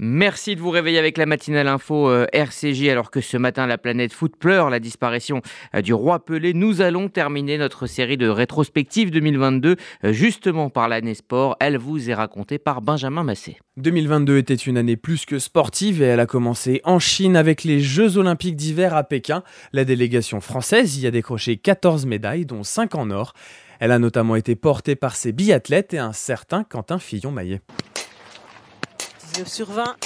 Merci de vous réveiller avec la matinale info euh, RCJ alors que ce matin la planète foot pleure la disparition euh, du roi Pelé. Nous allons terminer notre série de rétrospectives 2022 euh, justement par l'année sport. Elle vous est racontée par Benjamin Massé. 2022 était une année plus que sportive et elle a commencé en Chine avec les Jeux olympiques d'hiver à Pékin. La délégation française y a décroché 14 médailles dont 5 en or. Elle a notamment été portée par ses biathlètes et un certain Quentin Fillon-Maillet. 19 sur 20.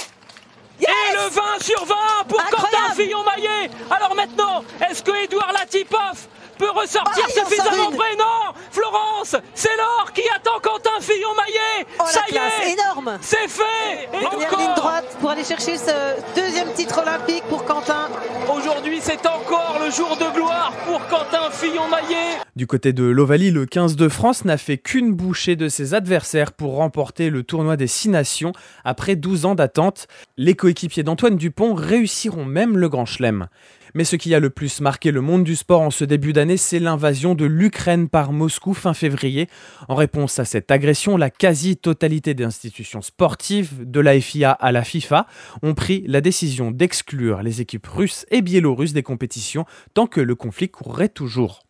Et le 20 sur 20 pour Quentin Fillon-Maillet Alors maintenant, est-ce que Edouard Latipov peut ressortir Ah, suffisamment près Non Florence, c'est l'or qui attend Quentin Fillon-Maillet Oh Ça la y classe, est énorme. C'est fait. Et Dernière encore. Ligne droite pour aller chercher ce deuxième titre olympique pour Quentin. Aujourd'hui, c'est encore le jour de gloire pour Quentin Fillon-Maillet Du côté de l'Ovalie, le 15 de France n'a fait qu'une bouchée de ses adversaires pour remporter le tournoi des Six Nations après 12 ans d'attente. Les coéquipiers d'Antoine Dupont réussiront même le Grand Chelem. Mais ce qui a le plus marqué le monde du sport en ce début d'année, c'est l'invasion de l'Ukraine par Moscou fin février. En réponse à cette agression, la quasi-totalité des institutions sportives, de la FIA à la FIFA, ont pris la décision d'exclure les équipes russes et biélorusses des compétitions tant que le conflit courrait toujours.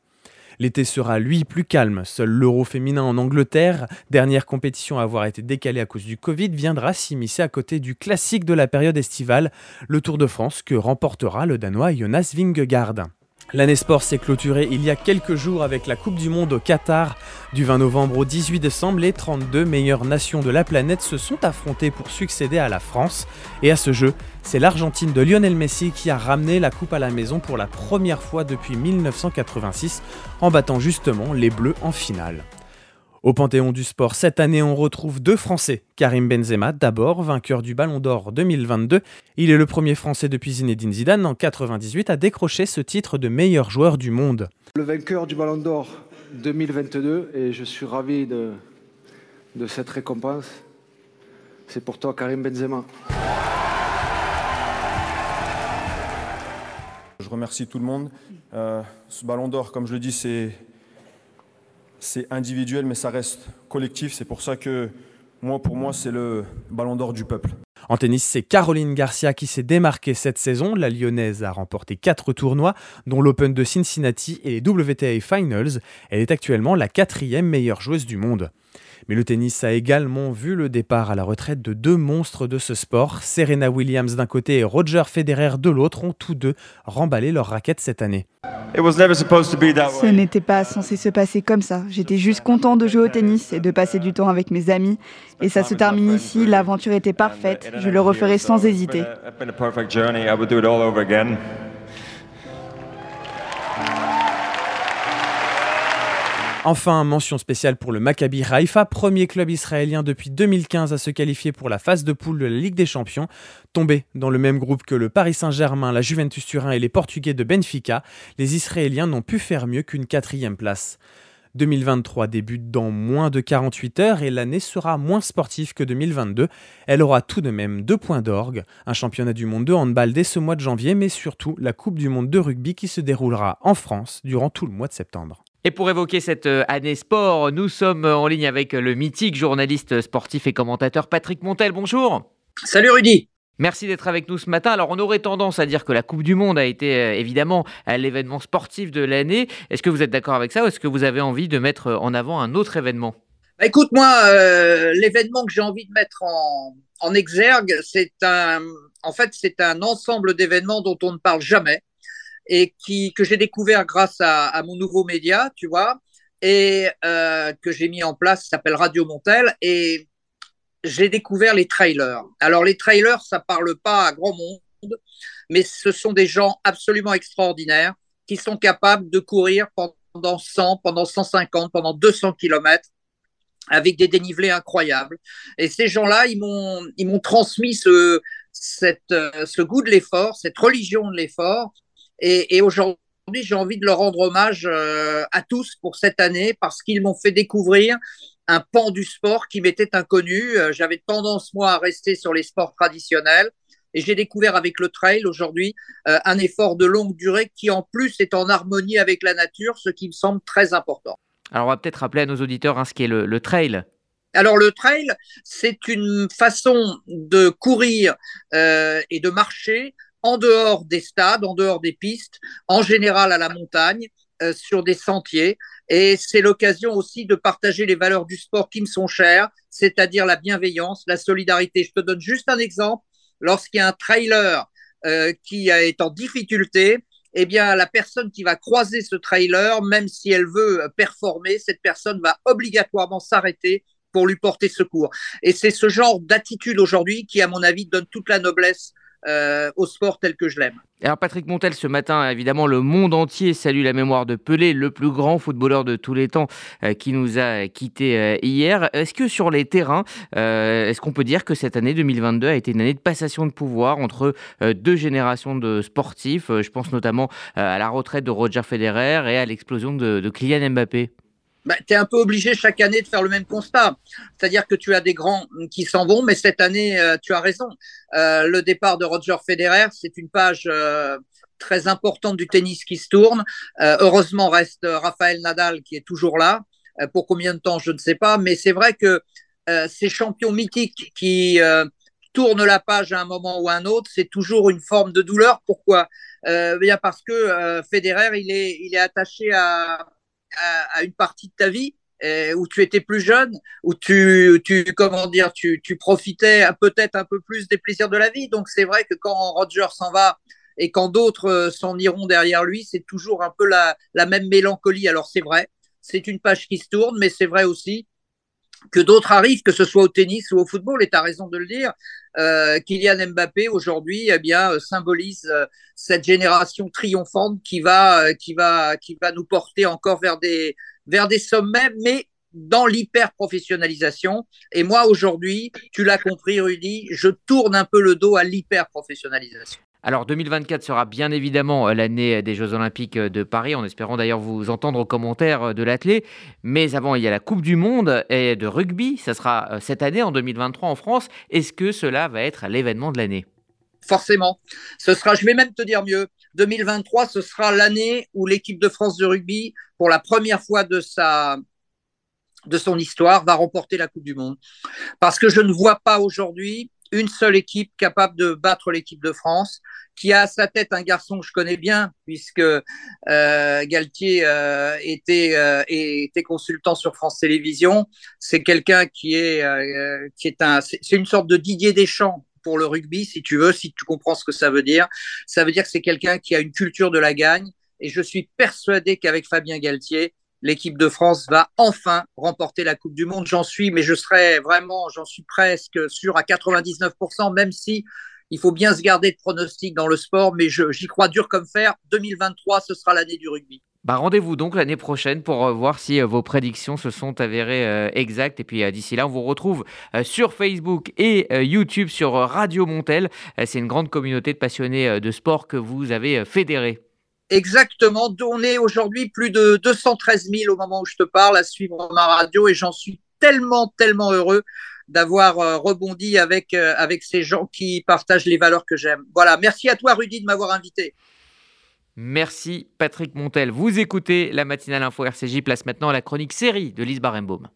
L'été sera lui plus calme. Seul l'Euro féminin en Angleterre, dernière compétition à avoir été décalée à cause du Covid, viendra s'immiscer à côté du classique de la période estivale, le Tour de France que remportera le Danois Jonas Vingegaard. L'année sport s'est clôturée il y a quelques jours avec la Coupe du Monde au Qatar. Du 20 novembre au 18 décembre, les 32 meilleures nations de la planète se sont affrontées pour succéder à la France. Et à ce jeu, c'est l'Argentine de Lionel Messi qui a ramené la coupe à la maison pour la première fois depuis 1986 en battant justement les Bleus en finale. Au Panthéon du sport, cette année, on retrouve deux Français. Karim Benzema, d'abord, vainqueur du Ballon d'Or 2022. Il est le premier Français depuis Zinedine Zidane en 98 à décrocher ce titre de meilleur joueur du monde. Le vainqueur du Ballon d'Or 2022 et je suis ravi de, de cette récompense. C'est pour toi Karim Benzema. Je remercie tout le monde. Euh, ce ballon d'or, comme je le dis, c'est, c'est individuel, mais ça reste collectif. C'est pour ça que moi, pour moi, c'est le ballon d'or du peuple. En tennis, c'est Caroline Garcia qui s'est démarquée cette saison. La Lyonnaise a remporté quatre tournois, dont l'Open de Cincinnati et les WTA Finals. Elle est actuellement la quatrième meilleure joueuse du monde. Mais le tennis a également vu le départ à la retraite de deux monstres de ce sport. Serena Williams d'un côté et Roger Federer de l'autre ont tous deux remballé leur raquette cette année. Ce n'était pas censé se passer comme ça. J'étais juste content de jouer au tennis et de passer du temps avec mes amis. Et ça se termine ici, l'aventure était parfaite. Je le referai sans hésiter. Enfin, mention spéciale pour le Maccabi Haïfa, premier club israélien depuis 2015 à se qualifier pour la phase de poule de la Ligue des Champions. Tombé dans le même groupe que le Paris Saint-Germain, la Juventus Turin et les Portugais de Benfica, les Israéliens n'ont pu faire mieux qu'une quatrième place. 2023 débute dans moins de 48 heures et l'année sera moins sportive que 2022. Elle aura tout de même deux points d'orgue, un championnat du monde de handball dès ce mois de janvier, mais surtout la Coupe du monde de rugby qui se déroulera en France durant tout le mois de septembre. Et pour évoquer cette euh, année sport, nous sommes en ligne avec le mythique journaliste sportif et commentateur Patrick Montel. Bonjour. Salut Rudy. Merci d'être avec nous ce matin. Alors, on aurait tendance à dire que la Coupe du Monde a été euh, évidemment euh, l'événement sportif de l'année. Est-ce que vous êtes d'accord avec ça ou est-ce que vous avez envie de mettre en avant un autre événement? Bah, écoute, moi, euh, l'événement que j'ai envie de mettre en, en exergue, c'est un, en fait, c'est un ensemble d'événements dont on ne parle jamais et qui, que j'ai découvert grâce à, mon nouveau média, tu vois, et euh, que j'ai mis en place, s'appelle Radio Montel, et j'ai découvert les trailers. Alors les trailers, ça parle pas à grand monde, mais ce sont des gens absolument extraordinaires qui sont capables de courir pendant 100, pendant 150, pendant 200 kilomètres avec des dénivelés incroyables. Et ces gens-là, ils m'ont, transmis ce, cette, ce goût de l'effort, cette religion de l'effort. Et, et aujourd'hui, j'ai envie de leur rendre hommage euh, à tous pour cette année parce qu'ils m'ont fait découvrir un pan du sport qui m'était inconnu. Euh, J'avais tendance, moi, à rester sur les sports traditionnels. Et j'ai découvert avec le trail aujourd'hui euh, un effort de longue durée qui, en plus, est en harmonie avec la nature, ce qui me semble très important. Alors, on va peut-être rappeler à nos auditeurs hein, ce qu'est le, le trail. Alors le trail, c'est une façon de courir euh, et de marcher en dehors des stades, en dehors des pistes, en général à la montagne, euh, sur des sentiers. Et c'est l'occasion aussi de partager les valeurs du sport qui me sont chères, c'est-à-dire la bienveillance, la solidarité. Je te donne juste un exemple. Lorsqu'il y a un trailer euh, qui est en difficulté, eh bien, la personne qui va croiser ce trailer, même si elle veut performer, cette personne va obligatoirement s'arrêter pour lui porter secours. Et c'est ce genre d'attitude aujourd'hui qui, à mon avis, donne toute la noblesse euh, au sport tel que je l'aime. Alors Patrick Montel, ce matin, évidemment, le monde entier salue la mémoire de Pelé, le plus grand footballeur de tous les temps euh, qui nous a quittés euh, hier. Est-ce que sur les terrains, est-ce qu'on peut dire que cette année 2022 a été une année de passation de pouvoir entre deux générations de sportifs Je pense notamment à la retraite de Roger Federer et à l'explosion de, de Kylian Mbappé? Bah, tu es un peu obligé chaque année de faire le même constat. C'est-à-dire que tu as des grands qui s'en vont, mais cette année, euh, tu as raison. Euh, le départ de Roger Federer, c'est une page euh, très importante du tennis qui se tourne. heureusement, reste Raphaël Nadal qui est toujours là. pour combien de temps, je ne sais pas. Mais c'est vrai que ces champions mythiques qui tournent la page à un moment ou à un autre, c'est toujours une forme de douleur. Pourquoi? Bien Parce que Federer, il est, il est attaché à à, une partie de ta vie euh, où tu étais plus jeune, où tu, tu comment dire, tu, tu profitais peut-être un peu plus des plaisirs de la vie. Donc c'est vrai que quand Roger s'en va et quand d'autres euh, s'en iront derrière lui, c'est toujours un peu la, la même mélancolie. Alors c'est vrai, c'est une page qui se tourne, mais c'est vrai aussi que d'autres arrivent, que ce soit au tennis ou au football, et tu as raison de le dire. Euh, Kylian Mbappé aujourd'hui eh bien euh, symbolise euh, cette génération triomphante qui va euh, qui va qui va nous porter encore vers des vers des sommets mais dans l'hyper professionnalisation et moi aujourd'hui tu l'as compris Rudy je tourne un peu le dos à l'hyper professionnalisation alors 2024 sera bien évidemment euh, l'année des Jeux Olympiques euh, de Paris, en espérant d'ailleurs vous entendre aux commentaires euh, de l'athlète. Mais avant, il y a la Coupe du Monde et de rugby. Ça sera cette année, en 2023 en France. Est-ce que cela va être l'événement de l'année? Forcément. Ce sera, je vais même te dire mieux, 2023, ce sera l'année où l'équipe de France de rugby, pour la première fois de sa de son histoire, va remporter la Coupe du Monde. Parce que je ne vois pas aujourd'hui une seule équipe capable de battre l'équipe de France, qui a à sa tête un garçon que je connais bien, puisque euh, Galtier euh, était, euh, était consultant sur France Télévisions. C'est quelqu'un qui est, euh, qui est un, c'est une sorte de Didier Deschamps pour le rugby, si tu veux, si tu comprends ce que ça veut dire. Ça veut dire que c'est quelqu'un qui a une culture de la gagne. Et je suis persuadé qu'avec Fabien Galtier, l'équipe de France va enfin remporter la Coupe du Monde. J'en suis, mais je serais vraiment, j'en suis presque sûr à 99%, même si il faut bien se garder de pronostics dans le sport, mais j'y crois dur comme fer. 2023, ce sera l'année du rugby. Bah rendez-vous donc l'année prochaine pour euh, voir si euh, vos prédictions se sont avérées euh, exactes. Et puis d'ici là, on vous retrouve sur Facebook et YouTube sur Radio Montel. C'est une grande communauté de passionnés de sport que vous avez fédérée. Exactement. On est aujourd'hui plus de 213 000 au moment où je te parle à suivre ma radio et j'en suis tellement, tellement heureux d'avoir euh, rebondi avec, euh, avec ces gens qui partagent les valeurs que j'aime. Voilà. Merci à toi, Rudy, de m'avoir invité. Merci, Patrick Montel. Vous écoutez la matinale info RCJ. Place maintenant à la chronique série de Lise Barenbaum.